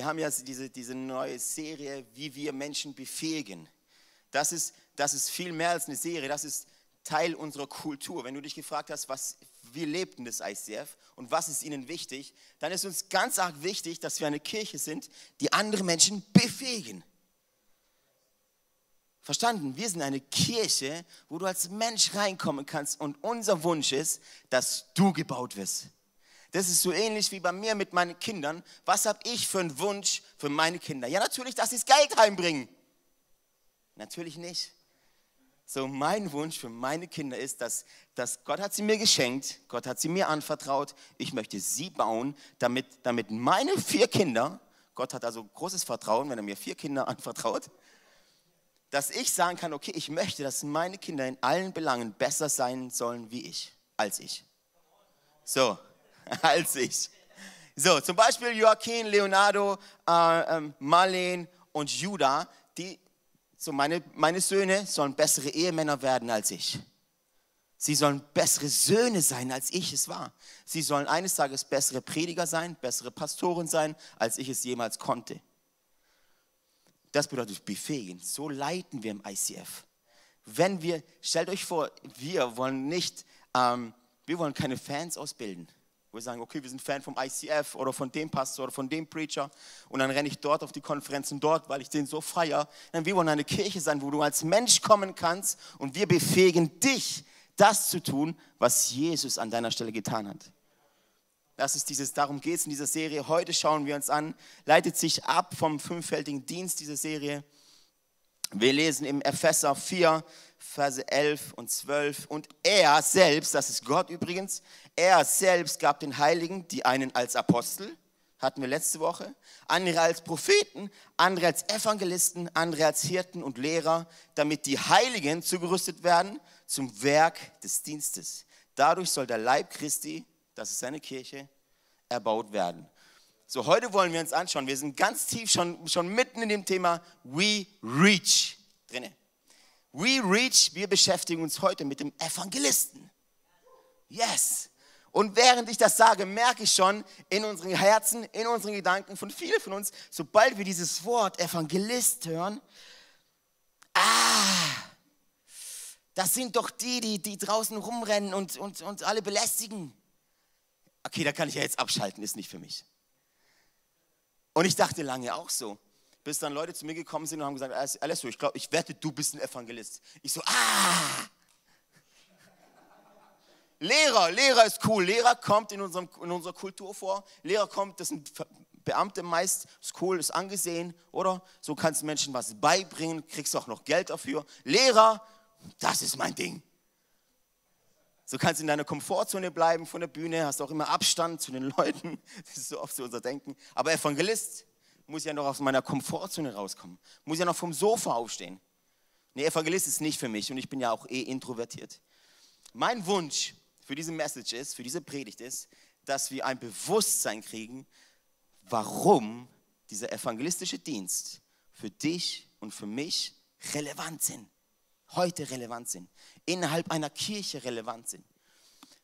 wir haben ja diese, diese neue Serie, wie wir Menschen befähigen. Das ist, das ist viel mehr als eine Serie, das ist Teil unserer Kultur. Wenn du dich gefragt hast, was, wie lebt denn das ICF und was ist ihnen wichtig, dann ist uns ganz arg wichtig, dass wir eine Kirche sind, die andere Menschen befähigen. Verstanden? Wir sind eine Kirche, wo du als Mensch reinkommen kannst und unser Wunsch ist, dass du gebaut wirst. Das ist so ähnlich wie bei mir mit meinen Kindern. Was habe ich für einen Wunsch für meine Kinder? Ja, natürlich, dass sie das Geld heimbringen. Natürlich nicht. So, mein Wunsch für meine Kinder ist, dass, dass Gott hat sie mir geschenkt, Gott hat sie mir anvertraut. Ich möchte sie bauen, damit, damit meine vier Kinder, Gott hat also großes Vertrauen, wenn er mir vier Kinder anvertraut, dass ich sagen kann, okay, ich möchte, dass meine Kinder in allen Belangen besser sein sollen wie ich, als ich. So, als ich. So, zum Beispiel Joaquin, Leonardo, äh, ähm, Marlene und Judah, die, so meine, meine Söhne sollen bessere Ehemänner werden als ich. Sie sollen bessere Söhne sein, als ich es war. Sie sollen eines Tages bessere Prediger sein, bessere Pastoren sein, als ich es jemals konnte. Das bedeutet befähigen. So leiten wir im ICF. Wenn wir, stellt euch vor, wir wollen nicht, ähm, wir wollen keine Fans ausbilden. Wir sagen, okay, wir sind Fan vom ICF oder von dem Pastor oder von dem Preacher und dann renne ich dort auf die Konferenzen dort, weil ich den so feiere. wir wollen eine Kirche sein, wo du als Mensch kommen kannst und wir befähigen dich, das zu tun, was Jesus an deiner Stelle getan hat. Das ist dieses, darum geht es in dieser Serie. Heute schauen wir uns an, leitet sich ab vom fünffältigen Dienst dieser Serie. Wir lesen im Epheser 4, Verse 11 und 12. Und er selbst, das ist Gott übrigens, er selbst gab den Heiligen die einen als Apostel, hatten wir letzte Woche, andere als Propheten, andere als Evangelisten, andere als Hirten und Lehrer, damit die Heiligen zugerüstet werden zum Werk des Dienstes. Dadurch soll der Leib Christi, das ist seine Kirche, erbaut werden. So, heute wollen wir uns anschauen, wir sind ganz tief schon, schon mitten in dem Thema We Reach drinne. We Reach, wir beschäftigen uns heute mit dem Evangelisten. Yes. Und während ich das sage, merke ich schon in unseren Herzen, in unseren Gedanken von vielen von uns, sobald wir dieses Wort Evangelist hören, ah, das sind doch die, die, die draußen rumrennen und, und, und alle belästigen. Okay, da kann ich ja jetzt abschalten, ist nicht für mich. Und ich dachte lange auch so, bis dann Leute zu mir gekommen sind und haben gesagt, Alessio, ich glaube, ich wette, du bist ein Evangelist. Ich so, ah! Lehrer, Lehrer ist cool. Lehrer kommt in, unserem, in unserer Kultur vor. Lehrer kommt, das sind Beamte meist, ist cool, ist angesehen, oder? So kannst du Menschen was beibringen, kriegst auch noch Geld dafür. Lehrer, das ist mein Ding. So kannst du in deiner Komfortzone bleiben von der Bühne, hast auch immer Abstand zu den Leuten. Das ist so oft so unser Denken. Aber Evangelist muss ja noch aus meiner Komfortzone rauskommen. Muss ja noch vom Sofa aufstehen. Nee, Evangelist ist nicht für mich und ich bin ja auch eh introvertiert. Mein Wunsch für diese Message ist, für diese Predigt ist, dass wir ein Bewusstsein kriegen, warum dieser evangelistische Dienst für dich und für mich relevant sind heute relevant sind, innerhalb einer Kirche relevant sind.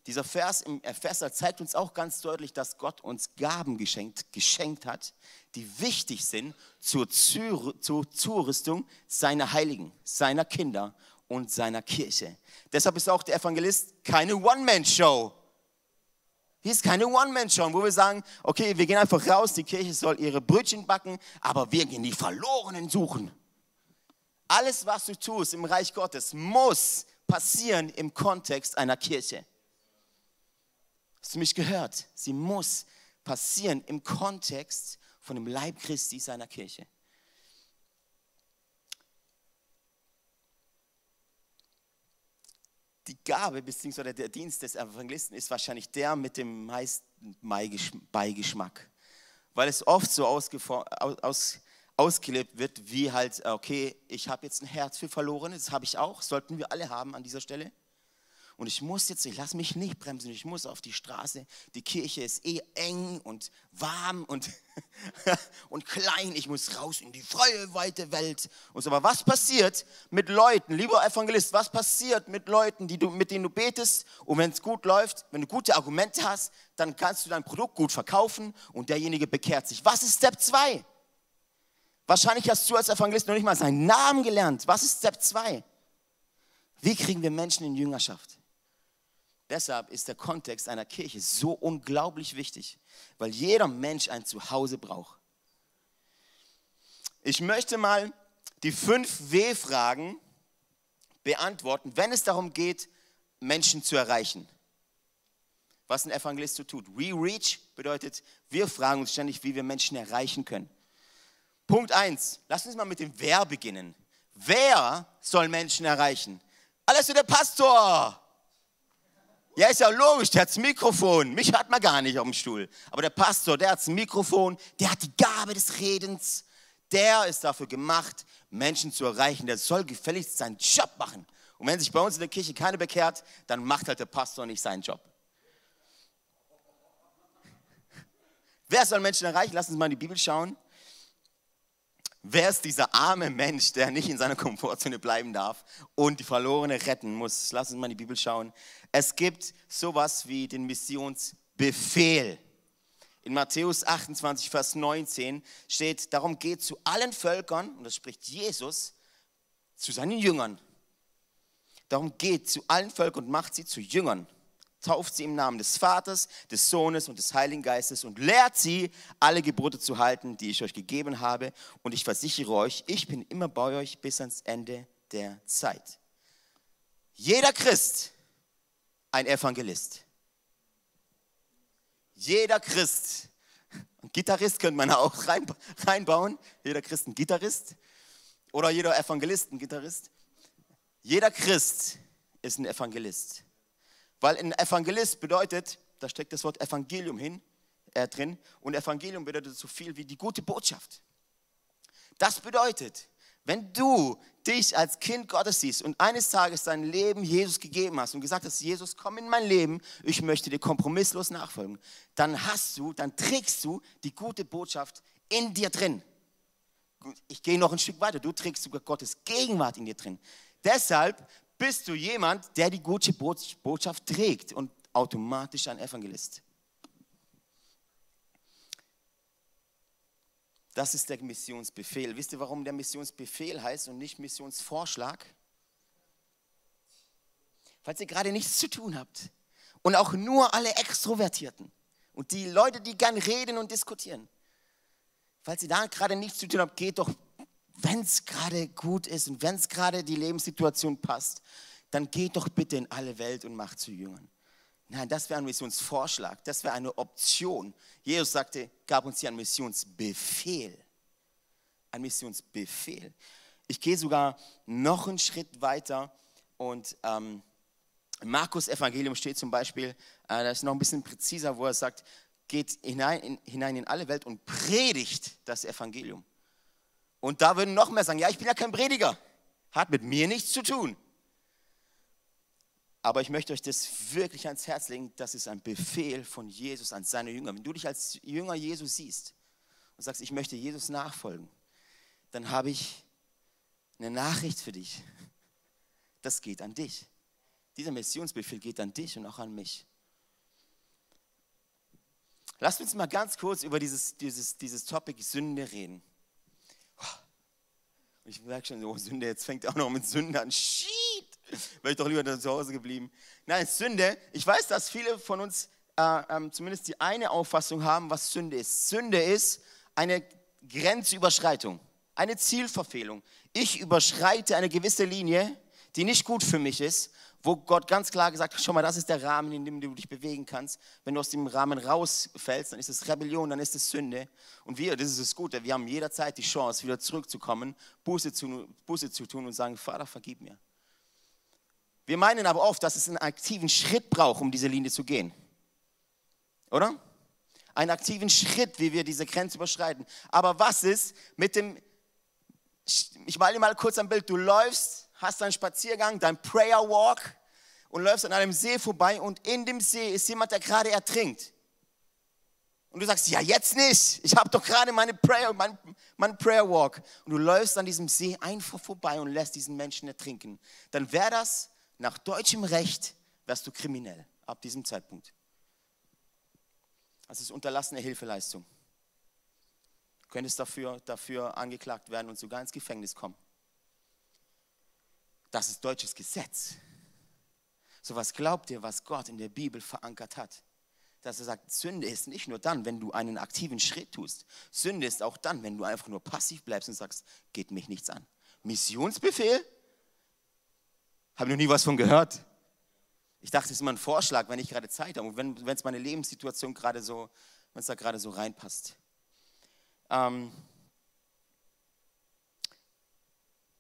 Dieser Vers im Epheser zeigt uns auch ganz deutlich, dass Gott uns Gaben geschenkt, geschenkt hat, die wichtig sind zur, zur Zurüstung seiner Heiligen, seiner Kinder und seiner Kirche. Deshalb ist auch der Evangelist keine One-Man-Show. Hier ist keine One-Man-Show, wo wir sagen, okay, wir gehen einfach raus, die Kirche soll ihre Brötchen backen, aber wir gehen die Verlorenen suchen. Alles, was du tust im Reich Gottes, muss passieren im Kontext einer Kirche. Hast du mich gehört? Sie muss passieren im Kontext von dem Leib Christi seiner Kirche. Die Gabe bzw. der Dienst des Evangelisten ist wahrscheinlich der mit dem meisten Beigeschmack, weil es oft so aus, ausgelebt wird, wie halt, okay, ich habe jetzt ein Herz für Verlorene, das habe ich auch, sollten wir alle haben an dieser Stelle. Und ich muss jetzt, ich lasse mich nicht bremsen, ich muss auf die Straße. Die Kirche ist eh eng und warm und, und klein. Ich muss raus in die freie, weite Welt. Und so, aber was passiert mit Leuten, lieber Evangelist, was passiert mit Leuten, die du, mit denen du betest und wenn es gut läuft, wenn du gute Argumente hast, dann kannst du dein Produkt gut verkaufen und derjenige bekehrt sich. Was ist Step 2? Wahrscheinlich hast du als Evangelist noch nicht mal seinen Namen gelernt. Was ist Step 2? Wie kriegen wir Menschen in Jüngerschaft? Deshalb ist der Kontext einer Kirche so unglaublich wichtig, weil jeder Mensch ein Zuhause braucht. Ich möchte mal die fünf W-Fragen beantworten, wenn es darum geht, Menschen zu erreichen. Was ein Evangelist so tut. We reach bedeutet, wir fragen uns ständig, wie wir Menschen erreichen können. Punkt 1. Lass uns mal mit dem Wer beginnen. Wer soll Menschen erreichen? Alles für der Pastor. Ja, ist ja logisch, der hat das Mikrofon. Mich hat man gar nicht auf dem Stuhl. Aber der Pastor, der hat das Mikrofon, der hat die Gabe des Redens. Der ist dafür gemacht, Menschen zu erreichen. Der soll gefälligst seinen Job machen. Und wenn sich bei uns in der Kirche keiner bekehrt, dann macht halt der Pastor nicht seinen Job. Wer soll Menschen erreichen? Lass uns mal in die Bibel schauen. Wer ist dieser arme Mensch, der nicht in seiner Komfortzone bleiben darf und die Verlorene retten muss? Lass uns mal in die Bibel schauen. Es gibt sowas wie den Missionsbefehl. In Matthäus 28, Vers 19 steht, darum geht zu allen Völkern, und das spricht Jesus, zu seinen Jüngern. Darum geht zu allen Völkern und macht sie zu Jüngern tauft sie im Namen des Vaters, des Sohnes und des Heiligen Geistes und lehrt sie, alle Gebote zu halten, die ich euch gegeben habe. Und ich versichere euch, ich bin immer bei euch bis ans Ende der Zeit. Jeder Christ ein Evangelist. Jeder Christ, ein Gitarrist könnte man auch reinbauen, jeder Christ ein Gitarrist oder jeder Evangelist ein Gitarrist. Jeder Christ ist ein Evangelist. Weil ein Evangelist bedeutet, da steckt das Wort Evangelium hin, äh, drin, und Evangelium bedeutet so viel wie die gute Botschaft. Das bedeutet, wenn du dich als Kind Gottes siehst und eines Tages dein Leben Jesus gegeben hast und gesagt hast, Jesus, komm in mein Leben, ich möchte dir kompromisslos nachfolgen, dann hast du, dann trägst du die gute Botschaft in dir drin. Ich gehe noch ein Stück weiter, du trägst sogar Gottes Gegenwart in dir drin. Deshalb bist du jemand, der die gute Botschaft trägt und automatisch ein Evangelist. Das ist der Missionsbefehl. Wisst ihr, warum der Missionsbefehl heißt und nicht Missionsvorschlag? Falls ihr gerade nichts zu tun habt und auch nur alle Extrovertierten und die Leute, die gern reden und diskutieren. Falls ihr da gerade nichts zu tun habt, geht doch wenn es gerade gut ist und wenn es gerade die Lebenssituation passt, dann geht doch bitte in alle Welt und macht zu Jüngern. Nein, das wäre ein Missionsvorschlag, das wäre eine Option. Jesus sagte, gab uns hier einen Missionsbefehl. Ein Missionsbefehl. Ich gehe sogar noch einen Schritt weiter und ähm, Markus Evangelium steht zum Beispiel, äh, das ist noch ein bisschen präziser, wo er sagt, geht hinein in, hinein in alle Welt und predigt das Evangelium. Und da würden noch mehr sagen, ja, ich bin ja kein Prediger, hat mit mir nichts zu tun. Aber ich möchte euch das wirklich ans Herz legen, das ist ein Befehl von Jesus an seine Jünger. Wenn du dich als Jünger Jesus siehst und sagst, ich möchte Jesus nachfolgen, dann habe ich eine Nachricht für dich. Das geht an dich. Dieser Missionsbefehl geht an dich und auch an mich. Lasst uns mal ganz kurz über dieses, dieses, dieses Topic Sünde reden. Ich merke schon, oh Sünde, jetzt fängt er auch noch mit Sünde an. Shit! Wäre ich doch lieber zu Hause geblieben. Nein, Sünde, ich weiß, dass viele von uns äh, ähm, zumindest die eine Auffassung haben, was Sünde ist. Sünde ist eine Grenzüberschreitung, eine Zielverfehlung. Ich überschreite eine gewisse Linie, die nicht gut für mich ist wo Gott ganz klar gesagt hat, schau mal, das ist der Rahmen, in dem du dich bewegen kannst. Wenn du aus dem Rahmen rausfällst, dann ist es Rebellion, dann ist es Sünde. Und wir, das ist das Gute, wir haben jederzeit die Chance, wieder zurückzukommen, Buße zu, Buße zu tun und sagen, Vater, vergib mir. Wir meinen aber oft, dass es einen aktiven Schritt braucht, um diese Linie zu gehen. Oder? Einen aktiven Schritt, wie wir diese Grenze überschreiten. Aber was ist mit dem, ich male dir mal kurz ein Bild, du läufst hast deinen Spaziergang, dein Prayer Walk und läufst an einem See vorbei und in dem See ist jemand, der gerade ertrinkt. Und du sagst, ja, jetzt nicht. Ich habe doch gerade meine Prayer, mein, mein Prayer Walk. Und du läufst an diesem See einfach vorbei und lässt diesen Menschen ertrinken. Dann wäre das nach deutschem Recht, wärst du kriminell ab diesem Zeitpunkt. Das ist unterlassene Hilfeleistung. Du könntest dafür, dafür angeklagt werden und sogar ins Gefängnis kommen. Das ist deutsches Gesetz. So was glaubt ihr, was Gott in der Bibel verankert hat? Dass er sagt, Sünde ist nicht nur dann, wenn du einen aktiven Schritt tust. Sünde ist auch dann, wenn du einfach nur passiv bleibst und sagst, geht mich nichts an. Missionsbefehl? Habe noch nie was von gehört. Ich dachte, es ist immer ein Vorschlag, wenn ich gerade Zeit habe und wenn es meine Lebenssituation gerade so, wenn es da gerade so reinpasst. Ähm,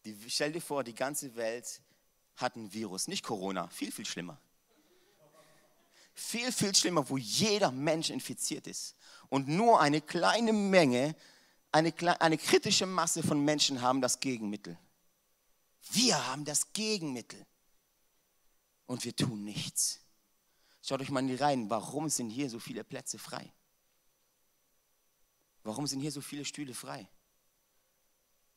die, stell dir vor, die ganze Welt hat ein Virus, nicht Corona, viel, viel schlimmer. Viel, viel schlimmer, wo jeder Mensch infiziert ist und nur eine kleine Menge, eine, eine kritische Masse von Menschen haben das Gegenmittel. Wir haben das Gegenmittel und wir tun nichts. Schaut euch mal in die Reihen, warum sind hier so viele Plätze frei? Warum sind hier so viele Stühle frei?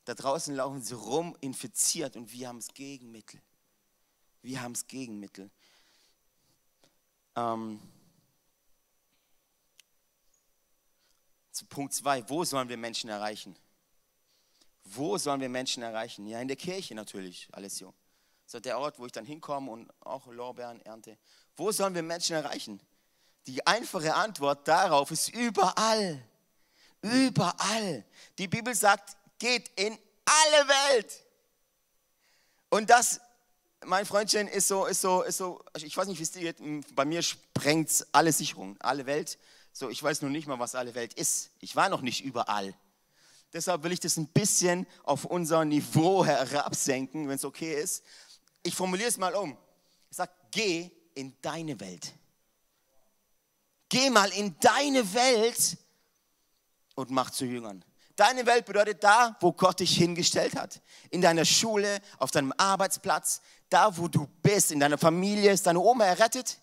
Da draußen laufen sie rum, infiziert und wir haben das Gegenmittel. Wir haben das Gegenmittel. Ähm, zu Punkt 2, wo sollen wir Menschen erreichen? Wo sollen wir Menschen erreichen? Ja, in der Kirche natürlich, Alessio. Ist der Ort, wo ich dann hinkomme und auch Lorbeeren ernte. Wo sollen wir Menschen erreichen? Die einfache Antwort darauf ist überall. Überall. Die Bibel sagt, geht in alle Welt. Und das, mein Freundchen, ist so, ist so, ist so, ich weiß nicht, wie es dir geht, bei mir sprengt alle Sicherungen, alle Welt. So, ich weiß nur nicht mal, was alle Welt ist. Ich war noch nicht überall. Deshalb will ich das ein bisschen auf unser Niveau herabsenken, wenn es okay ist ich formuliere es mal um. Ich sage, geh in deine Welt. Geh mal in deine Welt und mach zu Jüngern. Deine Welt bedeutet da, wo Gott dich hingestellt hat. In deiner Schule, auf deinem Arbeitsplatz, da, wo du bist, in deiner Familie. Ist deine Oma errettet?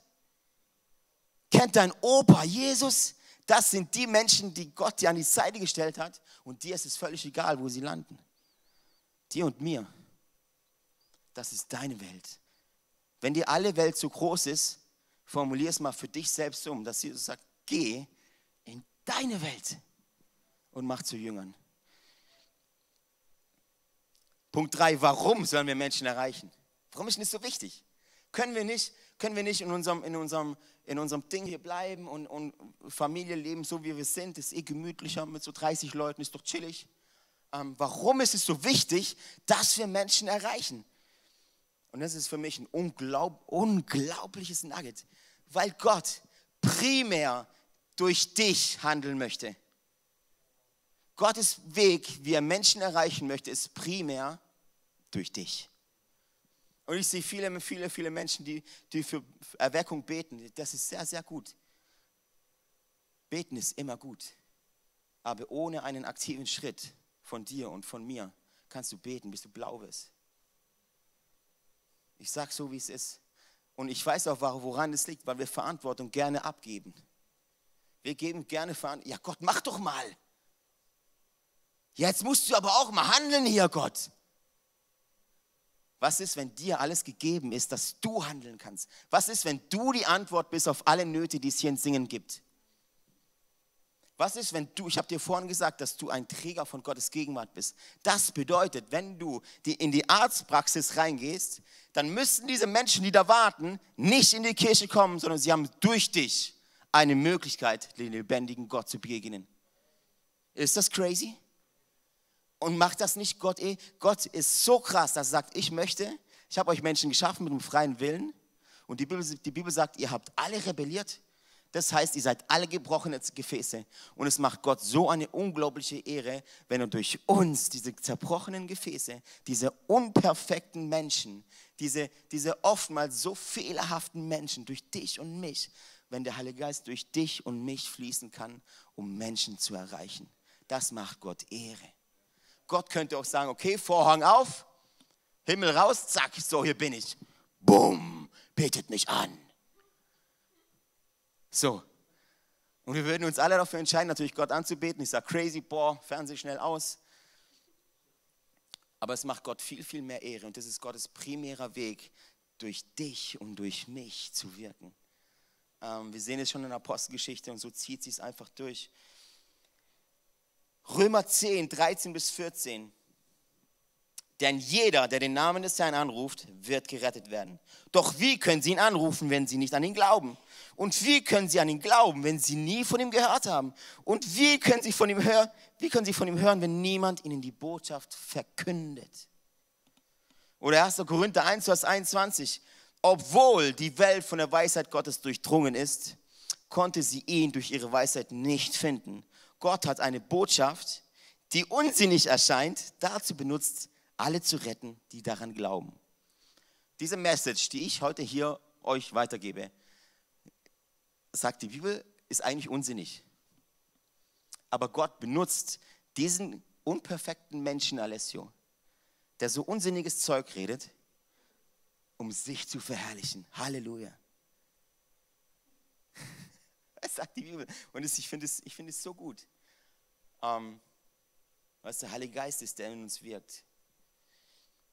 Kennt dein Opa Jesus? Das sind die Menschen, die Gott dir an die Seite gestellt hat. Und dir ist es völlig egal, wo sie landen. Dir und mir das ist deine Welt. Wenn dir alle Welt zu groß ist, formulier es mal für dich selbst um, dass Jesus sagt, geh in deine Welt und mach zu Jüngern. Punkt 3, warum sollen wir Menschen erreichen? Warum ist das so wichtig? Können wir nicht, können wir nicht in, unserem, in, unserem, in unserem Ding hier bleiben und, und Familie leben, so wie wir sind? Ist eh gemütlicher mit so 30 Leuten, ist doch chillig. Ähm, warum ist es so wichtig, dass wir Menschen erreichen? Und das ist für mich ein unglaub, unglaubliches Nugget, weil Gott primär durch dich handeln möchte. Gottes Weg, wie er Menschen erreichen möchte, ist primär durch dich. Und ich sehe viele, viele, viele Menschen, die, die für Erweckung beten. Das ist sehr, sehr gut. Beten ist immer gut. Aber ohne einen aktiven Schritt von dir und von mir kannst du beten, bis du blau wirst. Ich sage so, wie es ist. Und ich weiß auch, woran es liegt, weil wir Verantwortung gerne abgeben. Wir geben gerne Verantwortung. Ja, Gott, mach doch mal. Jetzt musst du aber auch mal handeln hier, Gott. Was ist, wenn dir alles gegeben ist, dass du handeln kannst? Was ist, wenn du die Antwort bist auf alle Nöte, die es hier in Singen gibt? Was ist, wenn du, ich habe dir vorhin gesagt, dass du ein Träger von Gottes Gegenwart bist. Das bedeutet, wenn du in die Arztpraxis reingehst, dann müssen diese Menschen, die da warten, nicht in die Kirche kommen, sondern sie haben durch dich eine Möglichkeit, den lebendigen Gott zu begegnen. Ist das crazy? Und macht das nicht Gott eh? Gott ist so krass, dass er sagt, ich möchte, ich habe euch Menschen geschaffen mit einem freien Willen. Und die Bibel, die Bibel sagt, ihr habt alle rebelliert. Das heißt, ihr seid alle gebrochene Gefäße. Und es macht Gott so eine unglaubliche Ehre, wenn er durch uns, diese zerbrochenen Gefäße, diese unperfekten Menschen, diese, diese oftmals so fehlerhaften Menschen, durch dich und mich, wenn der Heilige Geist durch dich und mich fließen kann, um Menschen zu erreichen. Das macht Gott Ehre. Gott könnte auch sagen, okay, Vorhang auf, Himmel raus, zack, so hier bin ich. Bumm, betet mich an. So. Und wir würden uns alle dafür entscheiden, natürlich Gott anzubeten. Ich sage crazy, boah, Fernseh schnell aus. Aber es macht Gott viel, viel mehr Ehre. Und das ist Gottes primärer Weg, durch dich und durch mich zu wirken. Ähm, wir sehen es schon in der Apostelgeschichte und so zieht sie es einfach durch. Römer 10, 13 bis 14. Denn jeder, der den Namen des Herrn anruft, wird gerettet werden. Doch wie können sie ihn anrufen, wenn sie nicht an ihn glauben? Und wie können sie an ihn glauben, wenn sie nie von ihm gehört haben? Und wie können sie von ihm hören, wie können sie von ihm hören, wenn niemand ihnen die Botschaft verkündet? Oder 1. Korinther 1, Vers 21. Obwohl die Welt von der Weisheit Gottes durchdrungen ist, konnte sie ihn durch ihre Weisheit nicht finden. Gott hat eine Botschaft, die unsinnig erscheint, dazu benutzt, alle zu retten, die daran glauben. Diese Message, die ich heute hier euch weitergebe, sagt die Bibel, ist eigentlich unsinnig. Aber Gott benutzt diesen unperfekten Menschen, Alessio, der so unsinniges Zeug redet, um sich zu verherrlichen. Halleluja. Das sagt die Bibel. Und ich finde es, find es so gut. Ähm, was der Heilige Geist ist, der in uns wirkt.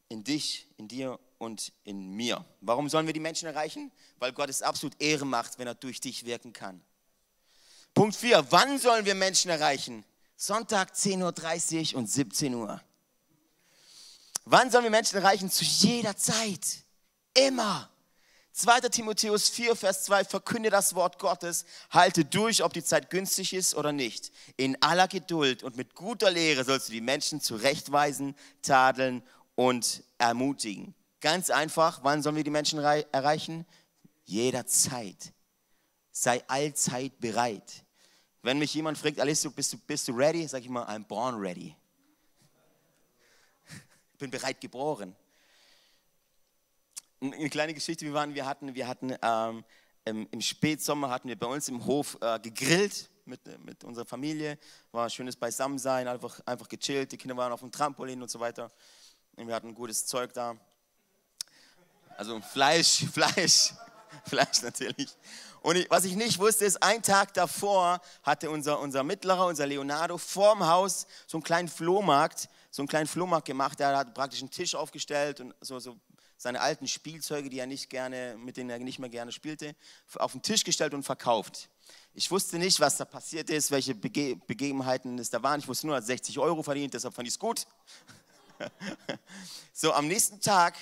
In dich, in dir und in mir. Warum sollen wir die Menschen erreichen? Weil Gott es absolut Ehre macht, wenn er durch dich wirken kann. Punkt 4. Wann sollen wir Menschen erreichen? Sonntag 10.30 Uhr und 17 Uhr. Wann sollen wir Menschen erreichen? Zu jeder Zeit. Immer. 2. Timotheus 4, Vers 2, verkünde das Wort Gottes, halte durch, ob die Zeit günstig ist oder nicht. In aller Geduld und mit guter Lehre sollst du die Menschen zurechtweisen, tadeln und ermutigen. Ganz einfach, wann sollen wir die Menschen erreichen? Jederzeit. Sei allzeit bereit. Wenn mich jemand fragt, Alessio, bist du, bist du ready? Sag ich mal, I'm born ready. Ich bin bereit geboren eine kleine Geschichte, wir waren, wir hatten, wir hatten ähm, im, Spätsommer hatten wir bei uns im Hof äh, gegrillt mit, mit unserer Familie, war schönes Beisammensein, einfach, einfach gechillt, die Kinder waren auf dem Trampolin und so weiter. Und wir hatten gutes Zeug da. Also Fleisch, Fleisch, Fleisch natürlich. Und ich, was ich nicht wusste, ist, ein Tag davor hatte unser, unser Mittlerer, unser Leonardo, vorm Haus so einen kleinen Flohmarkt, so einen kleinen Flohmarkt gemacht. Er hat praktisch einen Tisch aufgestellt und so, so seine alten Spielzeuge, die er nicht gerne, mit denen er nicht mehr gerne spielte, auf den Tisch gestellt und verkauft. Ich wusste nicht, was da passiert ist, welche Bege Begebenheiten es da waren. Ich wusste nur, er hat 60 Euro verdient, deshalb fand ich es gut. so, am nächsten Tag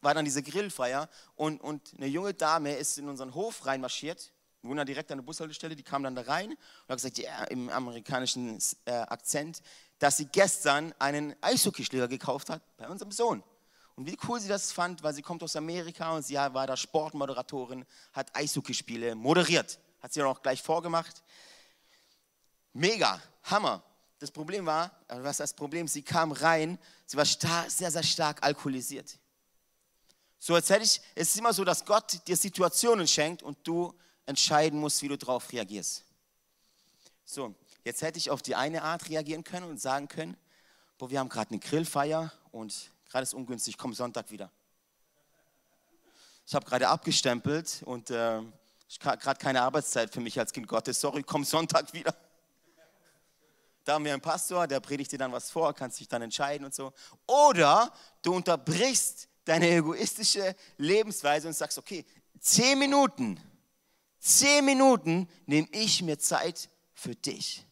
war dann diese Grillfeier und, und eine junge Dame ist in unseren Hof reinmarschiert. Wir wohnen da direkt an der Bushaltestelle, die kam dann da rein und hat gesagt, ja, im amerikanischen äh, Akzent, dass sie gestern einen Eishockeyschläger gekauft hat bei unserem Sohn. Und wie cool sie das fand, weil sie kommt aus Amerika und sie war da Sportmoderatorin, hat Eishockeyspiele moderiert. Hat sie auch gleich vorgemacht. Mega, Hammer. Das Problem war, äh, was das Problem? Sie kam rein, sie war stark, sehr, sehr stark alkoholisiert. So als hätte ich, es ist immer so, dass Gott dir Situationen schenkt und du entscheiden musst, wie du darauf reagierst. So, jetzt hätte ich auf die eine Art reagieren können und sagen können, boah, wir haben gerade eine Grillfeier und gerade ist ungünstig, komm Sonntag wieder. Ich habe gerade abgestempelt und äh, gerade keine Arbeitszeit für mich als Kind Gottes. Sorry, komm Sonntag wieder. Da haben wir einen Pastor, der predigt dir dann was vor, kannst dich dann entscheiden und so. Oder du unterbrichst deine egoistische Lebensweise und sagst, okay, zehn Minuten, zehn Minuten nehme ich mir Zeit für dich.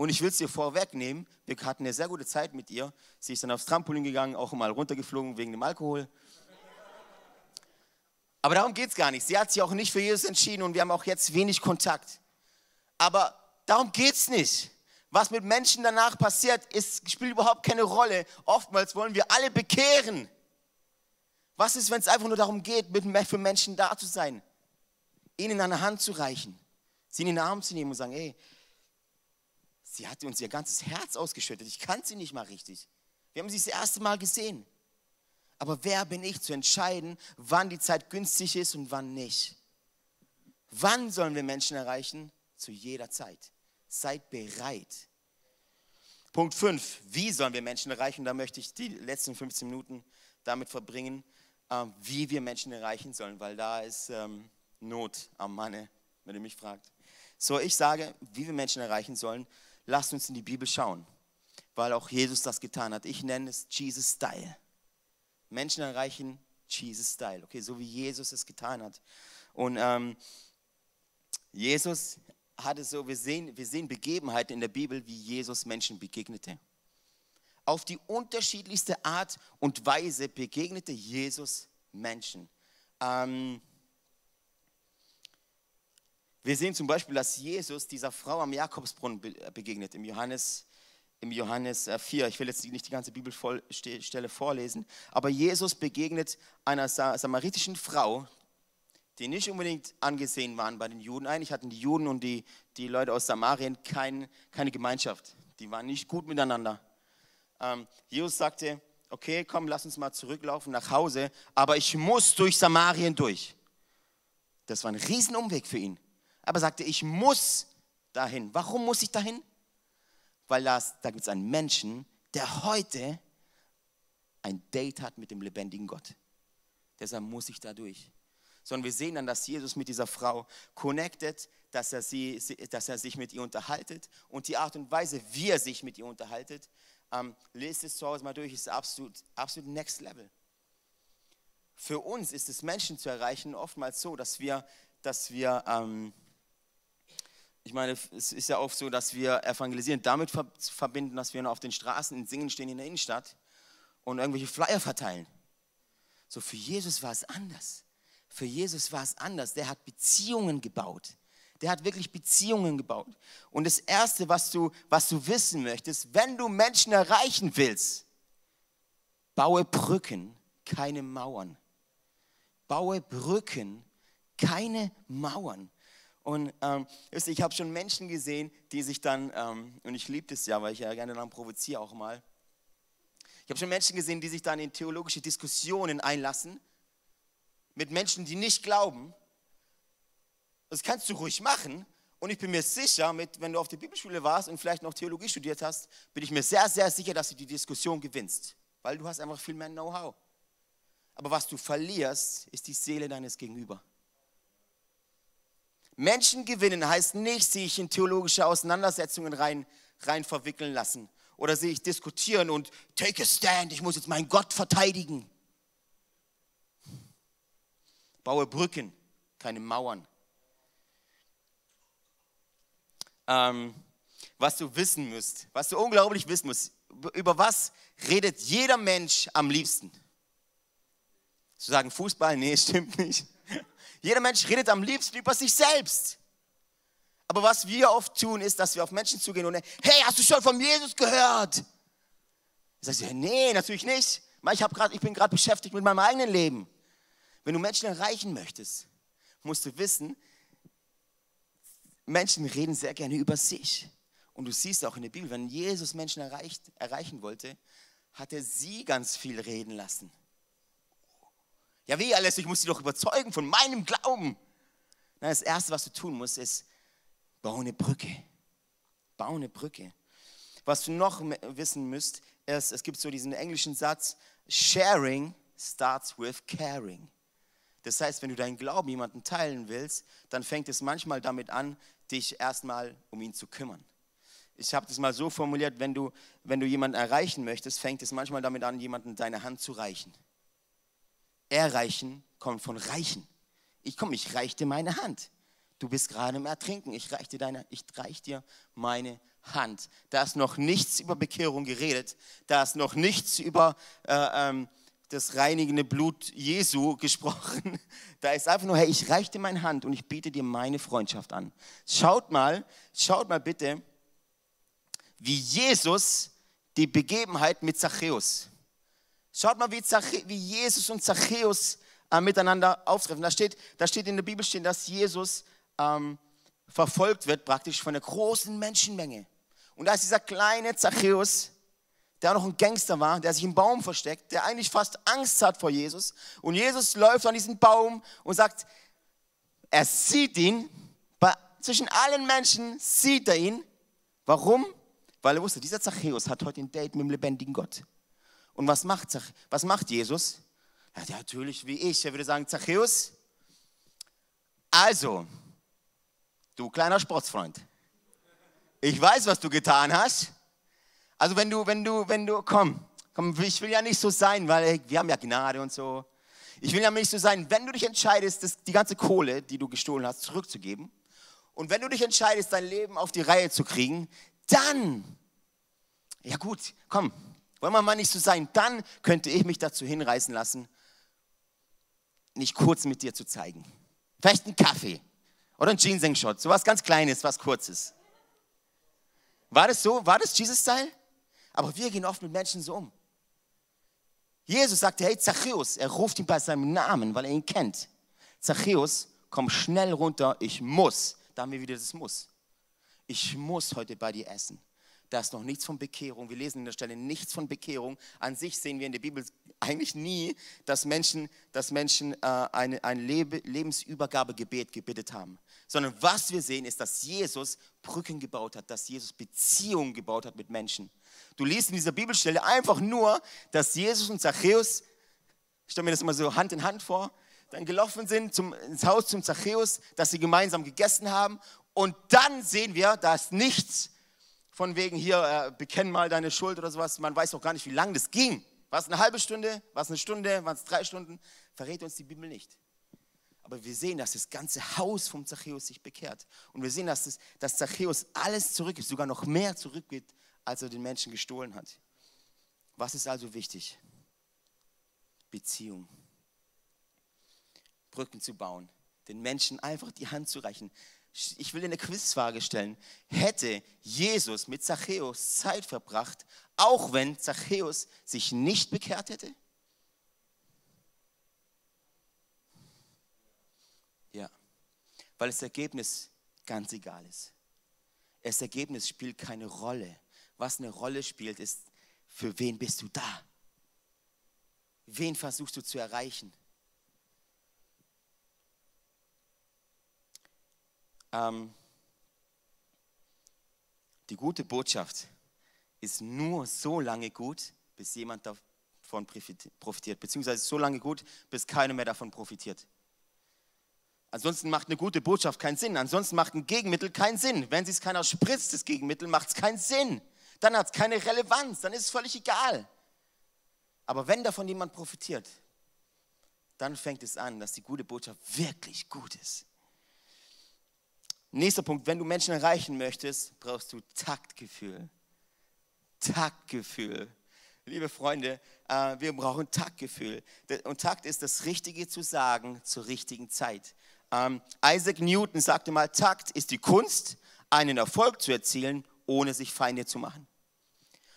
Und ich will es dir vorwegnehmen, wir hatten eine sehr gute Zeit mit ihr. Sie ist dann aufs Trampolin gegangen, auch mal runtergeflogen wegen dem Alkohol. Aber darum geht es gar nicht. Sie hat sich auch nicht für Jesus entschieden und wir haben auch jetzt wenig Kontakt. Aber darum geht es nicht. Was mit Menschen danach passiert, ist, spielt überhaupt keine Rolle. Oftmals wollen wir alle bekehren. Was ist, wenn es einfach nur darum geht, für Menschen da zu sein? Ihnen eine Hand zu reichen, sie in den Arm zu nehmen und sagen, ey, Sie hatte uns ihr ganzes Herz ausgeschüttet. Ich kannte sie nicht mal richtig. Wir haben sie das erste Mal gesehen. Aber wer bin ich zu entscheiden, wann die Zeit günstig ist und wann nicht? Wann sollen wir Menschen erreichen? Zu jeder Zeit. Seid bereit. Punkt 5. Wie sollen wir Menschen erreichen? Da möchte ich die letzten 15 Minuten damit verbringen. ähm, wie wir Menschen erreichen sollen, weil da ist ähm, Not am Manne, wenn ihr mich fragt. So, ich sage, wie wir Menschen erreichen sollen, lasst uns in die Bibel schauen, weil auch Jesus das getan hat. Ich nenne es Jesus Style. Menschen erreichen Jesus Style, okay, so wie Jesus es getan hat. Und ähm, Jesus hatte so, wir sehen, wir sehen Begebenheiten in der Bibel, wie Jesus Menschen begegnete. Auf die unterschiedlichste Art und Weise begegnete Jesus Menschen. Ähm, wir sehen zum Beispiel, dass Jesus dieser Frau am Jakobsbrunnen begegnet, im Johannes, im Johannes 4. Äh, ich will jetzt nicht die ganze Bibelstelle vorlesen, aber Jesus begegnet einer samaritischen Frau, die nicht unbedingt angesehen waren bei den Juden. Eigentlich hatten die Juden und die, die Leute aus Samarien kein, keine Gemeinschaft. Die waren nicht gut miteinander. Ähm, Jesus sagte, okay, komm, lass uns mal zurücklaufen nach Hause, aber ich muss durch Samarien durch. Das war ein Riesenumweg für ihn. Aber er sagte, ich muss dahin. Warum muss ich dahin? Weil das, da gibt es einen Menschen, der heute ein Date hat mit dem lebendigen Gott. Deshalb muss ich da durch sondern wir sehen dann, dass Jesus mit dieser Frau connected, dass er, sie, dass er sich mit ihr unterhaltet und die Art und Weise, wie er sich mit ihr unterhaltet, ähm, lest es zu Hause mal durch, ist absolut, absolut next level. Für uns ist es, Menschen zu erreichen, oftmals so, dass wir, dass wir ähm, ich meine, es ist ja oft so, dass wir evangelisieren damit verbinden, dass wir auf den Straßen in Singen stehen in der Innenstadt und irgendwelche Flyer verteilen. So für Jesus war es anders. Für Jesus war es anders. Der hat Beziehungen gebaut. Der hat wirklich Beziehungen gebaut. Und das Erste, was du, was du wissen möchtest, wenn du Menschen erreichen willst, baue Brücken, keine Mauern. Baue Brücken, keine Mauern. Und ähm, ich habe schon Menschen gesehen, die sich dann, ähm, und ich liebe das ja, weil ich ja gerne dann provoziere auch mal. Ich habe schon Menschen gesehen, die sich dann in theologische Diskussionen einlassen mit Menschen, die nicht glauben. Das kannst du ruhig machen. Und ich bin mir sicher, mit, wenn du auf der Bibelschule warst und vielleicht noch Theologie studiert hast, bin ich mir sehr, sehr sicher, dass du die Diskussion gewinnst. Weil du hast einfach viel mehr Know-how. Aber was du verlierst, ist die Seele deines Gegenüber. Menschen gewinnen heißt nicht, sich in theologische Auseinandersetzungen rein, rein verwickeln lassen oder sich diskutieren und take a stand, ich muss jetzt meinen Gott verteidigen. Baue Brücken, keine Mauern. Ähm, was du wissen musst, was du unglaublich wissen musst, über was redet jeder Mensch am liebsten? Zu sagen Fußball? Nee, stimmt nicht. Jeder Mensch redet am liebsten über sich selbst. Aber was wir oft tun, ist, dass wir auf Menschen zugehen und hey, hast du schon von Jesus gehört? Sagst du, nee, natürlich nicht. Ich, grad, ich bin gerade beschäftigt mit meinem eigenen Leben. Wenn du Menschen erreichen möchtest, musst du wissen, Menschen reden sehr gerne über sich. Und du siehst auch in der Bibel, wenn Jesus Menschen erreicht, erreichen wollte, hat er sie ganz viel reden lassen. Ja, wie alles, ich muss sie doch überzeugen von meinem Glauben. Nein, das Erste, was du tun musst, ist, bau eine Brücke. Bau eine Brücke. Was du noch wissen müsst, ist, es gibt so diesen englischen Satz, sharing starts with caring. Das heißt, wenn du deinen Glauben jemandem teilen willst, dann fängt es manchmal damit an, dich erstmal um ihn zu kümmern. Ich habe das mal so formuliert, wenn du, wenn du jemanden erreichen möchtest, fängt es manchmal damit an, jemandem deine Hand zu reichen. Erreichen kommt von reichen. Ich komme, ich reiche dir meine Hand. Du bist gerade im Ertrinken. Ich reiche dir, reich dir meine Hand. Da ist noch nichts über Bekehrung geredet. Da ist noch nichts über äh, ähm, das reinigende Blut Jesu gesprochen. Da ist einfach nur, hey, ich reiche dir meine Hand und ich biete dir meine Freundschaft an. Schaut mal, schaut mal bitte, wie Jesus die Begebenheit mit Zachäus. Schaut mal, wie, Zache, wie Jesus und Zachäus äh, miteinander auftreffen. Da steht, da steht in der Bibel stehen, dass Jesus ähm, verfolgt wird praktisch von einer großen Menschenmenge. Und da ist dieser kleine Zachäus, der noch ein Gangster war, der sich im Baum versteckt, der eigentlich fast Angst hat vor Jesus. Und Jesus läuft an diesen Baum und sagt, er sieht ihn, bei, zwischen allen Menschen sieht er ihn. Warum? Weil er wusste, dieser Zachäus hat heute ein Date mit dem lebendigen Gott. Und was macht, was macht Jesus? Ja, natürlich wie ich. Er würde sagen, Zachäus, also, du kleiner Sportsfreund, ich weiß, was du getan hast. Also wenn du, wenn du, wenn du, komm, komm, ich will ja nicht so sein, weil wir haben ja Gnade und so. Ich will ja nicht so sein, wenn du dich entscheidest, das, die ganze Kohle, die du gestohlen hast, zurückzugeben, und wenn du dich entscheidest, dein Leben auf die Reihe zu kriegen, dann, ja gut, komm, wollen wir mal nicht so sein, dann könnte ich mich dazu hinreißen lassen, nicht kurz mit dir zu zeigen. Vielleicht einen Kaffee oder einen Ginseng-Shot, sowas ganz Kleines, was Kurzes. War das so? War das Jesus-Style? Aber wir gehen oft mit Menschen so um. Jesus sagte, hey Zachäus, er ruft ihn bei seinem Namen, weil er ihn kennt. Zachäus, komm schnell runter, ich muss. Da haben wir wieder das Muss. Ich muss heute bei dir essen. Da ist noch nichts von Bekehrung. Wir lesen in der Stelle nichts von Bekehrung. An sich sehen wir in der Bibel eigentlich nie, dass Menschen, dass Menschen äh, eine, ein Lebe, Lebensübergabegebet gebetet haben. Sondern was wir sehen, ist, dass Jesus Brücken gebaut hat, dass Jesus Beziehungen gebaut hat mit Menschen. Du liest in dieser Bibelstelle einfach nur, dass Jesus und Zachäus, ich stelle mir das immer so Hand in Hand vor, dann gelaufen sind zum, ins Haus zum Zachäus, dass sie gemeinsam gegessen haben. Und dann sehen wir, dass nichts von wegen hier, äh, bekenn mal deine Schuld oder sowas. Man weiß auch gar nicht, wie lange das ging. War es eine halbe Stunde? War es eine Stunde? Waren es drei Stunden? Verrät uns die Bibel nicht. Aber wir sehen, dass das ganze Haus vom Zachäus sich bekehrt. Und wir sehen, dass, das, dass Zachäus alles zurückgibt, sogar noch mehr zurückgibt, als er den Menschen gestohlen hat. Was ist also wichtig? Beziehung. Brücken zu bauen, den Menschen einfach die Hand zu reichen ich will eine Quizfrage stellen. Hätte Jesus mit Zachäus Zeit verbracht, auch wenn Zachäus sich nicht bekehrt hätte? Ja, weil das Ergebnis ganz egal ist. Das Ergebnis spielt keine Rolle. Was eine Rolle spielt, ist, für wen bist du da? Wen versuchst du zu erreichen? Ähm, die gute Botschaft ist nur so lange gut, bis jemand davon profitiert, beziehungsweise so lange gut, bis keiner mehr davon profitiert. Ansonsten macht eine gute Botschaft keinen Sinn. Ansonsten macht ein Gegenmittel keinen Sinn. Wenn es keiner spritzt, das Gegenmittel, macht es keinen Sinn. Dann hat es keine Relevanz. Dann ist es völlig egal. Aber wenn davon jemand profitiert, dann fängt es an, dass die gute Botschaft wirklich gut ist. Nächster Punkt, wenn du Menschen erreichen möchtest, brauchst du Taktgefühl. Taktgefühl. Liebe Freunde, äh, wir brauchen Taktgefühl. Und Takt ist das Richtige zu sagen zur richtigen Zeit. Ähm, Isaac Newton sagte mal, Takt ist die Kunst, einen Erfolg zu erzielen, ohne sich Feinde zu machen.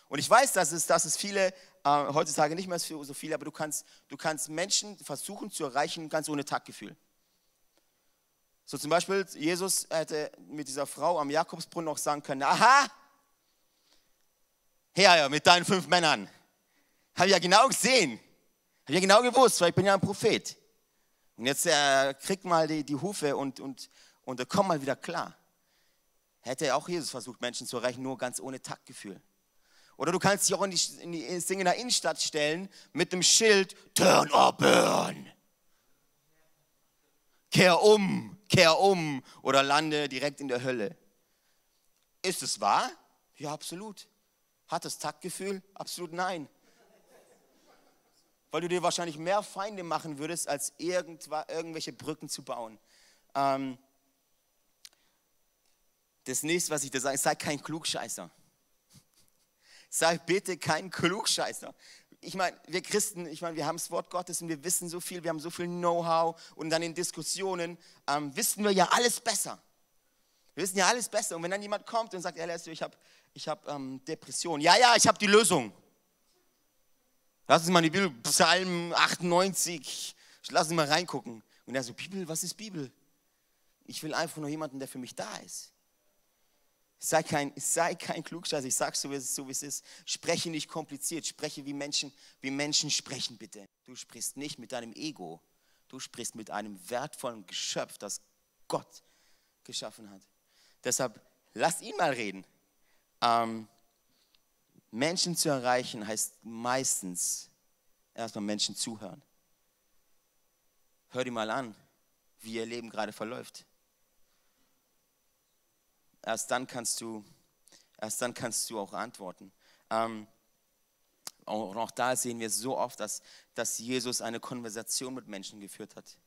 Und ich weiß, dass es, dass es viele, äh, heutzutage nicht mehr so viele, aber du kannst, du kannst Menschen versuchen zu erreichen, ganz ohne Taktgefühl. So zum Beispiel, Jesus hätte mit dieser Frau am Jakobsbrunnen noch sagen können, aha, her mit deinen fünf Männern. Habe ich ja genau gesehen. Habe ich ja genau gewusst, weil ich bin ja ein Prophet. Und jetzt äh, krieg mal die, die Hufe und, und, und äh, komm mal wieder klar. Hätte auch Jesus versucht, Menschen zu erreichen, nur ganz ohne Taktgefühl. Oder du kannst dich auch in die, in die in der Innenstadt stellen mit dem Schild Turn or Burn. Kehr um kehr um oder lande direkt in der Hölle. Ist es wahr? Ja, absolut. Hat es Taktgefühl? Absolut nein. Weil du dir wahrscheinlich mehr Feinde machen würdest, als irgendwelche Brücken zu bauen. Ähm, das nächste, was ich dir sage, sei kein Klugscheißer. Sei bitte kein Klugscheißer ich meine, wir Christen, ich meine, wir haben das Wort Gottes und wir wissen so viel, wir haben so viel Know-how und dann in Diskussionen ähm, wissen wir ja alles besser. Wir wissen ja alles besser. Und wenn dann jemand kommt und sagt, hey, ich habe ich hab, ähm, Depression. Ja, ja, ich habe die Lösung. Lass uns mal die Bibel, Psalm 98, lass uns mal reingucken. Und er so, Bibel, was ist Bibel? Ich will einfach nur jemanden, der für mich da ist. Sei kein, sei kein Klugscheißer, ich sage so, so, wie es ist. Spreche nicht kompliziert, spreche wie Menschen, wie Menschen sprechen, bitte. Du sprichst nicht mit deinem Ego, du sprichst mit einem wertvollen Geschöpf, das Gott geschaffen hat. Deshalb lass ihn mal reden. Ähm, Menschen zu erreichen heißt meistens erstmal Menschen zuhören. Hör dir mal an, wie ihr Leben gerade verläuft. Erst dann kannst du, erst dann kannst du auch antworten. Ähm, auch, auch da sehen wir so oft, dass, dass Jesus eine Konversation mit Menschen geführt hat,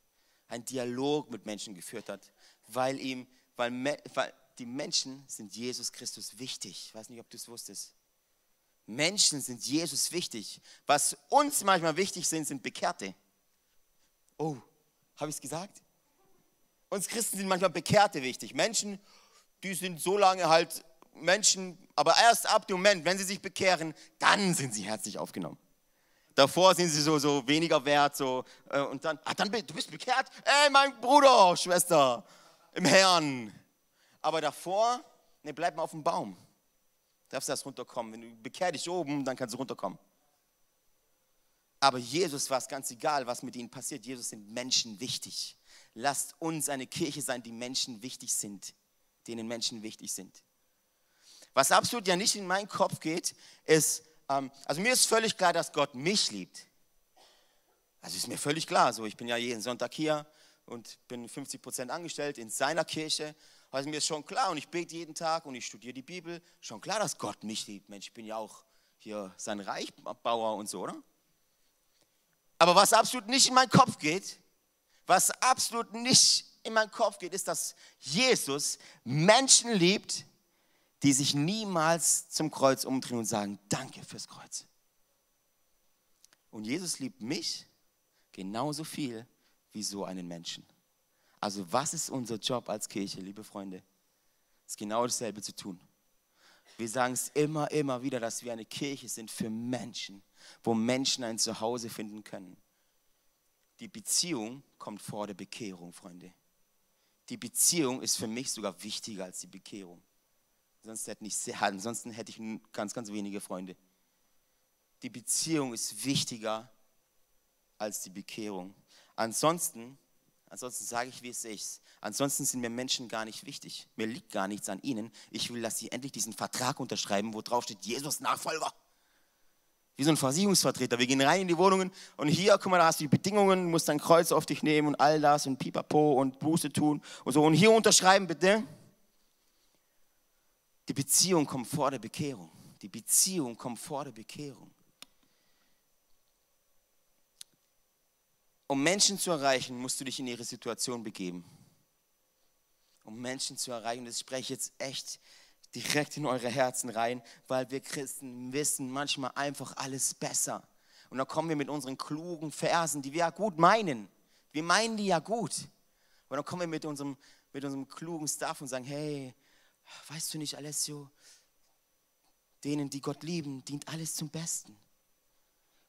einen Dialog mit Menschen geführt hat, weil ihm, weil, weil die Menschen sind Jesus Christus wichtig. Ich weiß nicht, ob du es wusstest. Menschen sind Jesus wichtig. Was uns manchmal wichtig sind, sind Bekehrte. Oh, habe ich es gesagt? Uns Christen sind manchmal Bekehrte wichtig. Menschen, die sind so lange halt Menschen, aber erst ab dem Moment, wenn sie sich bekehren, dann sind sie herzlich aufgenommen. Davor sind sie so, so weniger wert, so, äh, und dann, ah, dann, du bist bekehrt? Ey, mein Bruder, Schwester, im Herrn. Aber davor, ne, bleib mal auf dem Baum. Darfst du erst runterkommen. Wenn du bekehr dich oben, dann kannst du runterkommen. Aber Jesus war es ganz egal, was mit ihnen passiert. Jesus sind Menschen wichtig. Lasst uns eine Kirche sein, die Menschen wichtig sind, denen Menschen wichtig sind. Was absolut ja nicht in meinen Kopf geht, ist, ähm, also mir ist völlig klar, dass Gott mich liebt. Also ist mir völlig klar. So, ich bin ja jeden Sonntag hier und bin 50 Prozent angestellt in seiner Kirche. Also mir ist schon klar und ich bete jeden Tag und ich studiere die Bibel. Schon klar, dass Gott mich liebt. Mensch, ich bin ja auch hier sein Reichbauer und so, oder? Aber was absolut nicht in meinen Kopf geht, was absolut nicht in meinen Kopf geht, ist, dass Jesus Menschen liebt, die sich niemals zum Kreuz umdrehen und sagen, danke fürs Kreuz. Und Jesus liebt mich genauso viel wie so einen Menschen. Also was ist unser Job als Kirche, liebe Freunde? Es ist genau dasselbe zu tun. Wir sagen es immer, immer wieder, dass wir eine Kirche sind für Menschen, wo Menschen ein Zuhause finden können. Die Beziehung kommt vor der Bekehrung, Freunde. Die Beziehung ist für mich sogar wichtiger als die Bekehrung. Sonst hätte ich, ansonsten hätte ich ganz, ganz wenige Freunde. Die Beziehung ist wichtiger als die Bekehrung. Ansonsten, ansonsten sage ich, wie es ist. Ansonsten sind mir Menschen gar nicht wichtig. Mir liegt gar nichts an ihnen. Ich will, dass sie endlich diesen Vertrag unterschreiben, wo drauf steht, Jesus Nachfolger. Wie so ein Versicherungsvertreter. Wir gehen rein in die Wohnungen und hier, guck mal, da hast du die Bedingungen, musst dein Kreuz auf dich nehmen und all das und pipapo und Buße tun und so. Und hier unterschreiben bitte. Die Beziehung kommt vor der Bekehrung. Die Beziehung kommt vor der Bekehrung. Um Menschen zu erreichen, musst du dich in ihre Situation begeben. Um Menschen zu erreichen, das spreche ich jetzt echt direkt in eure Herzen rein, weil wir Christen wissen manchmal einfach alles besser. Und dann kommen wir mit unseren klugen Versen, die wir ja gut meinen. Wir meinen die ja gut. Und dann kommen wir mit unserem, mit unserem klugen Stuff und sagen, hey, weißt du nicht, Alessio, denen, die Gott lieben, dient alles zum Besten.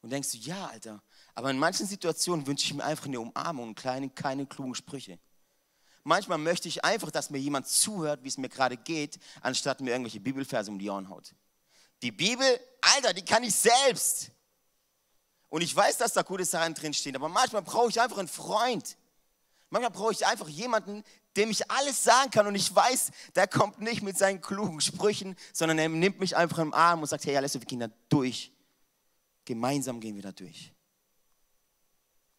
Und denkst du, ja, Alter, aber in manchen Situationen wünsche ich mir einfach eine Umarmung und kleine, keine klugen Sprüche. Manchmal möchte ich einfach, dass mir jemand zuhört, wie es mir gerade geht, anstatt mir irgendwelche Bibelverse um die Ohren haut. Die Bibel, Alter, die kann ich selbst. Und ich weiß, dass da gute Sachen drinstehen, aber manchmal brauche ich einfach einen Freund. Manchmal brauche ich einfach jemanden, dem ich alles sagen kann und ich weiß, der kommt nicht mit seinen klugen Sprüchen, sondern er nimmt mich einfach im Arm und sagt, hey, Alessio, wir gehen da durch. Gemeinsam gehen wir da durch.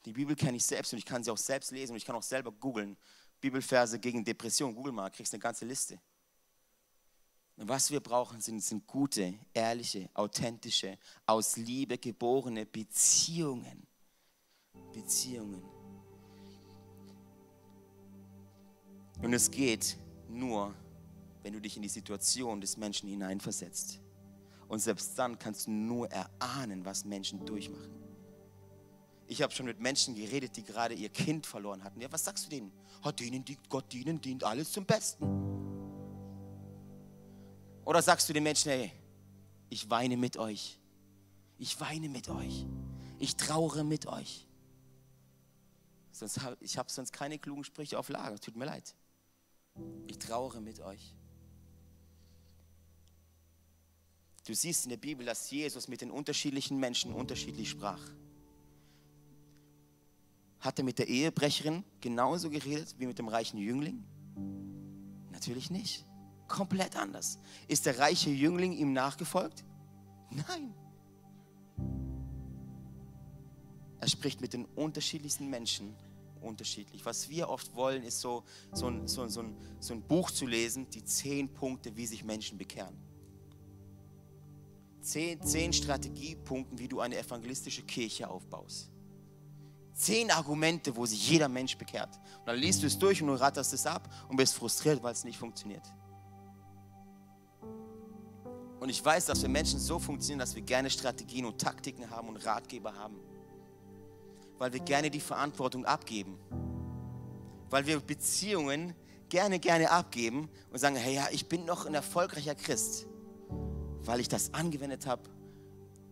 Die Bibel kenne ich selbst und ich kann sie auch selbst lesen und ich kann auch selber googeln. Bibelverse gegen Depression, google mal, kriegst eine ganze Liste. Und was wir brauchen, sind, sind gute, ehrliche, authentische, aus Liebe geborene Beziehungen. Beziehungen. Und es geht nur, wenn du dich in die Situation des Menschen hineinversetzt. Und selbst dann kannst du nur erahnen, was Menschen durchmachen. Ich habe schon mit Menschen geredet, die gerade ihr Kind verloren hatten. Ja, was sagst du denen? Oh, denen dient Gott, denen dient alles zum Besten. Oder sagst du den Menschen, hey, ich weine mit euch. Ich weine mit euch. Ich trauere mit euch. Sonst hab, ich habe sonst keine klugen Sprüche auf Lager. Tut mir leid. Ich trauere mit euch. Du siehst in der Bibel, dass Jesus mit den unterschiedlichen Menschen unterschiedlich sprach. Hat er mit der Ehebrecherin genauso geredet wie mit dem reichen Jüngling? Natürlich nicht. Komplett anders. Ist der reiche Jüngling ihm nachgefolgt? Nein. Er spricht mit den unterschiedlichsten Menschen unterschiedlich. Was wir oft wollen, ist so, so, ein, so, so, ein, so ein Buch zu lesen, die zehn Punkte, wie sich Menschen bekehren. Zehn, zehn Strategiepunkten, wie du eine evangelistische Kirche aufbaust. Zehn Argumente, wo sich jeder Mensch bekehrt. Und dann liest du es durch und du ratterst es ab und bist frustriert, weil es nicht funktioniert. Und ich weiß, dass wir Menschen so funktionieren, dass wir gerne Strategien und Taktiken haben und Ratgeber haben. Weil wir gerne die Verantwortung abgeben. Weil wir Beziehungen gerne, gerne abgeben und sagen, hey ja, ich bin noch ein erfolgreicher Christ, weil ich das angewendet habe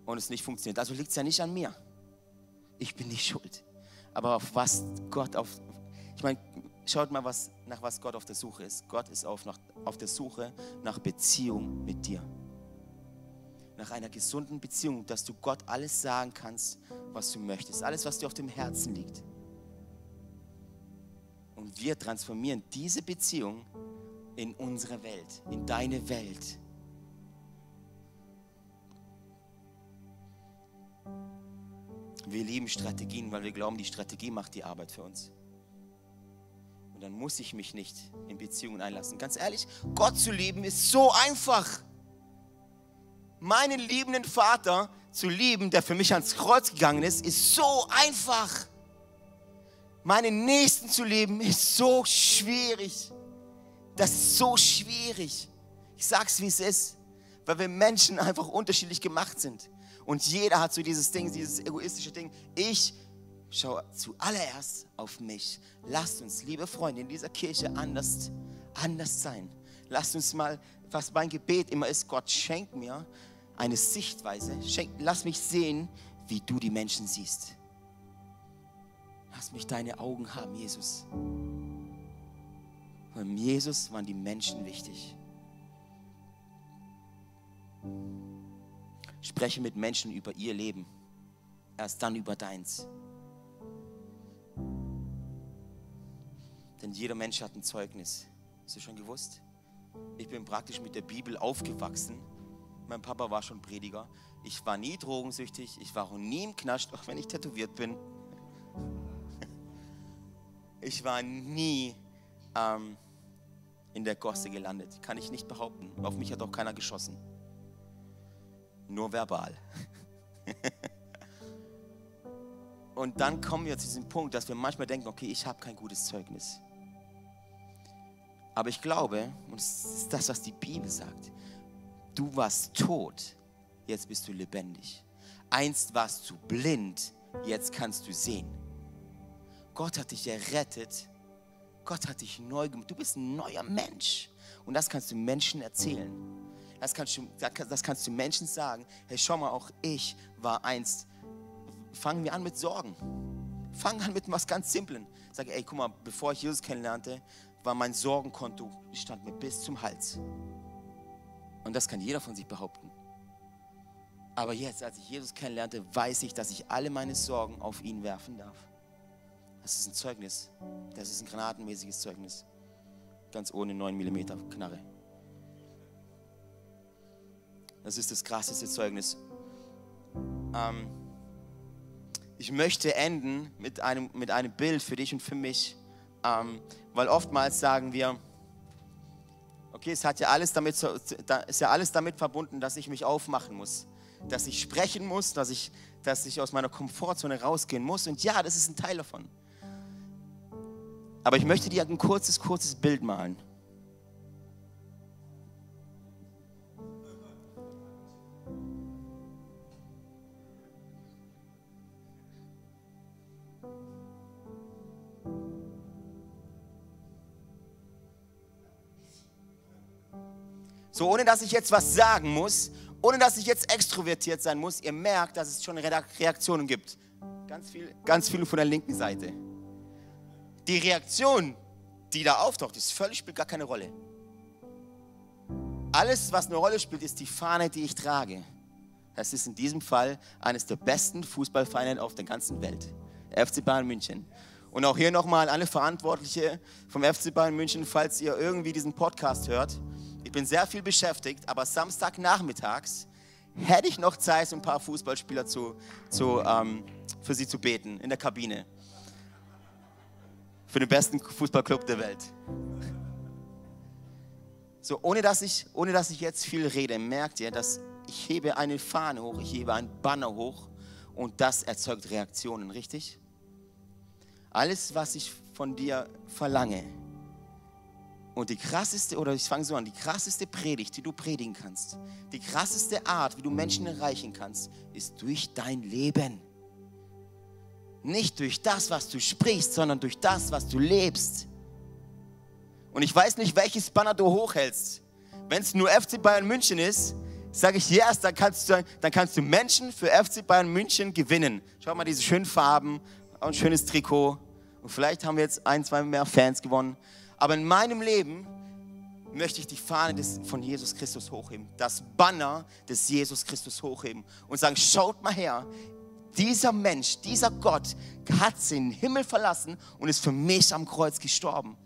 und es nicht funktioniert. Also liegt es ja nicht an mir. Ich bin nicht schuld. Aber auf was Gott auf, ich meine, schaut mal, was, nach was Gott auf der Suche ist. Gott ist auf, nach, auf der Suche nach Beziehung mit dir nach einer gesunden Beziehung, dass du Gott alles sagen kannst, was du möchtest, alles, was dir auf dem Herzen liegt. Und wir transformieren diese Beziehung in unsere Welt, in deine Welt. Wir lieben Strategien, weil wir glauben, die Strategie macht die Arbeit für uns. Und dann muss ich mich nicht in Beziehungen einlassen. Ganz ehrlich, Gott zu lieben ist so einfach meinen liebenden Vater zu lieben, der für mich ans Kreuz gegangen ist, ist so einfach. Meinen Nächsten zu lieben ist so schwierig. Das ist so schwierig. Ich sag's, wie es ist, weil wir Menschen einfach unterschiedlich gemacht sind. Und jeder hat so dieses Ding, dieses egoistische Ding. Ich schaue zuallererst auf mich. Lasst uns, liebe Freunde, in dieser Kirche anders, anders sein. Lasst uns mal, was mein Gebet immer ist, Gott schenk mir eine Sichtweise. Schenk, lass mich sehen, wie du die Menschen siehst. Lass mich deine Augen haben, Jesus. Beim Jesus waren die Menschen wichtig. Spreche mit Menschen über ihr Leben, erst dann über deins. Denn jeder Mensch hat ein Zeugnis. Hast du schon gewusst? Ich bin praktisch mit der Bibel aufgewachsen mein Papa war schon Prediger. Ich war nie drogensüchtig. Ich war auch nie im Knast, auch wenn ich tätowiert bin. Ich war nie ähm, in der Gosse gelandet. Kann ich nicht behaupten. Auf mich hat auch keiner geschossen. Nur verbal. Und dann kommen wir zu diesem Punkt, dass wir manchmal denken, okay, ich habe kein gutes Zeugnis. Aber ich glaube, und das ist das, was die Bibel sagt, du warst tot, jetzt bist du lebendig. Einst warst du blind, jetzt kannst du sehen. Gott hat dich errettet. Gott hat dich neu gemacht. Du bist ein neuer Mensch. Und das kannst du Menschen erzählen. Das kannst du, das kannst du Menschen sagen. Hey, schau mal, auch ich war einst. Fangen wir an mit Sorgen. Fangen an mit was ganz Simplen. Sag, ey, guck mal, bevor ich Jesus kennenlernte, war mein Sorgenkonto, stand mir bis zum Hals. Und das kann jeder von sich behaupten. Aber jetzt, als ich Jesus kennenlernte, weiß ich, dass ich alle meine Sorgen auf ihn werfen darf. Das ist ein Zeugnis. Das ist ein granatenmäßiges Zeugnis. Ganz ohne 9 mm Knarre. Das ist das krasseste Zeugnis. Ähm, ich möchte enden mit einem, mit einem Bild für dich und für mich, ähm, weil oftmals sagen wir, Okay, es hat ja alles damit, ist ja alles damit verbunden, dass ich mich aufmachen muss, dass ich sprechen muss, dass ich, dass ich aus meiner Komfortzone rausgehen muss. Und ja, das ist ein Teil davon. Aber ich möchte dir ein kurzes, kurzes Bild malen. Dass ich jetzt was sagen muss, ohne dass ich jetzt extrovertiert sein muss, ihr merkt, dass es schon Reaktionen gibt. Ganz viel, ganz viele von der linken Seite. Die Reaktion, die da auftaucht, ist völlig spielt gar keine Rolle. Alles, was eine Rolle spielt, ist die Fahne, die ich trage. Das ist in diesem Fall eines der besten Fußballvereine auf der ganzen Welt. FC Bayern München. Und auch hier nochmal alle Verantwortliche vom FC Bayern München, falls ihr irgendwie diesen Podcast hört. Ich bin sehr viel beschäftigt, aber Samstagnachmittags hätte ich noch Zeit, so ein paar Fußballspieler zu, zu, ähm, für sie zu beten in der Kabine. für den besten Fußballclub der Welt. So, ohne dass ich, ohne dass ich jetzt viel rede, merkt ihr, dass ich hebe eine Fahne hoch, ich hebe einen Banner hoch und das erzeugt Reaktionen, richtig? Alles, was ich von dir verlange und die krasseste, oder ich fange so an, die krasseste Predigt, die du predigen kannst, die krasseste Art, wie du Menschen erreichen kannst, ist durch dein Leben. Nicht durch das, was du sprichst, sondern durch das, was du lebst. Und ich weiß nicht, welches Banner du hochhältst. Wenn es nur FC Bayern München ist, sage ich yes, dann kannst, du, dann kannst du Menschen für FC Bayern München gewinnen. Schau mal diese schönen Farben, ein schönes Trikot. Und vielleicht haben wir jetzt ein, zwei mehr Fans gewonnen. Aber in meinem Leben möchte ich die Fahne des, von Jesus Christus hochheben, das Banner des Jesus Christus hochheben und sagen, schaut mal her, dieser Mensch, dieser Gott hat den Himmel verlassen und ist für mich am Kreuz gestorben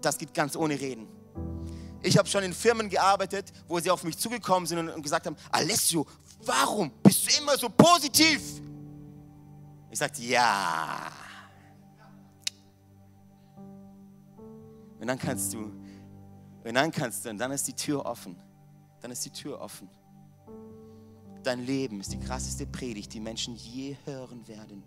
das geht ganz ohne Reden. Ich habe schon in Firmen gearbeitet, wo sie auf mich zugekommen sind und gesagt haben, Alessio, warum bist du immer so positiv? Ich sagte, ja. Und dann kannst du, und dann kannst du, und dann ist die Tür offen. Dann ist die Tür offen. Dein Leben ist die krasseste Predigt, die Menschen je hören werden.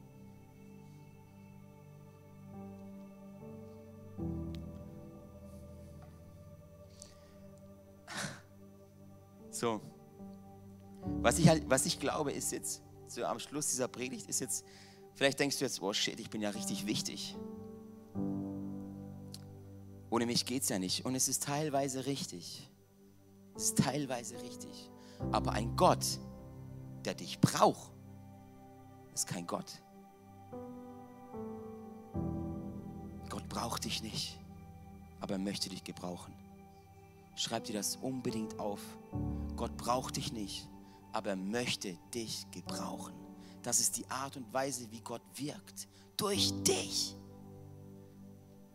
So. Was ich, halt, was ich glaube, ist jetzt, so am Schluss dieser Predigt, ist jetzt, vielleicht denkst du jetzt, oh shit, ich bin ja richtig wichtig. Ohne mich geht es ja nicht. Und es ist teilweise richtig. Es ist teilweise richtig. Aber ein Gott, der dich braucht, ist kein Gott. Gott braucht dich nicht, aber er möchte dich gebrauchen. Schreib dir das unbedingt auf. Gott braucht dich nicht, aber er möchte dich gebrauchen. Das ist die Art und Weise, wie Gott wirkt. Durch dich.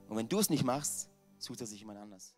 Und wenn du es nicht machst, sucht er sich jemand anders.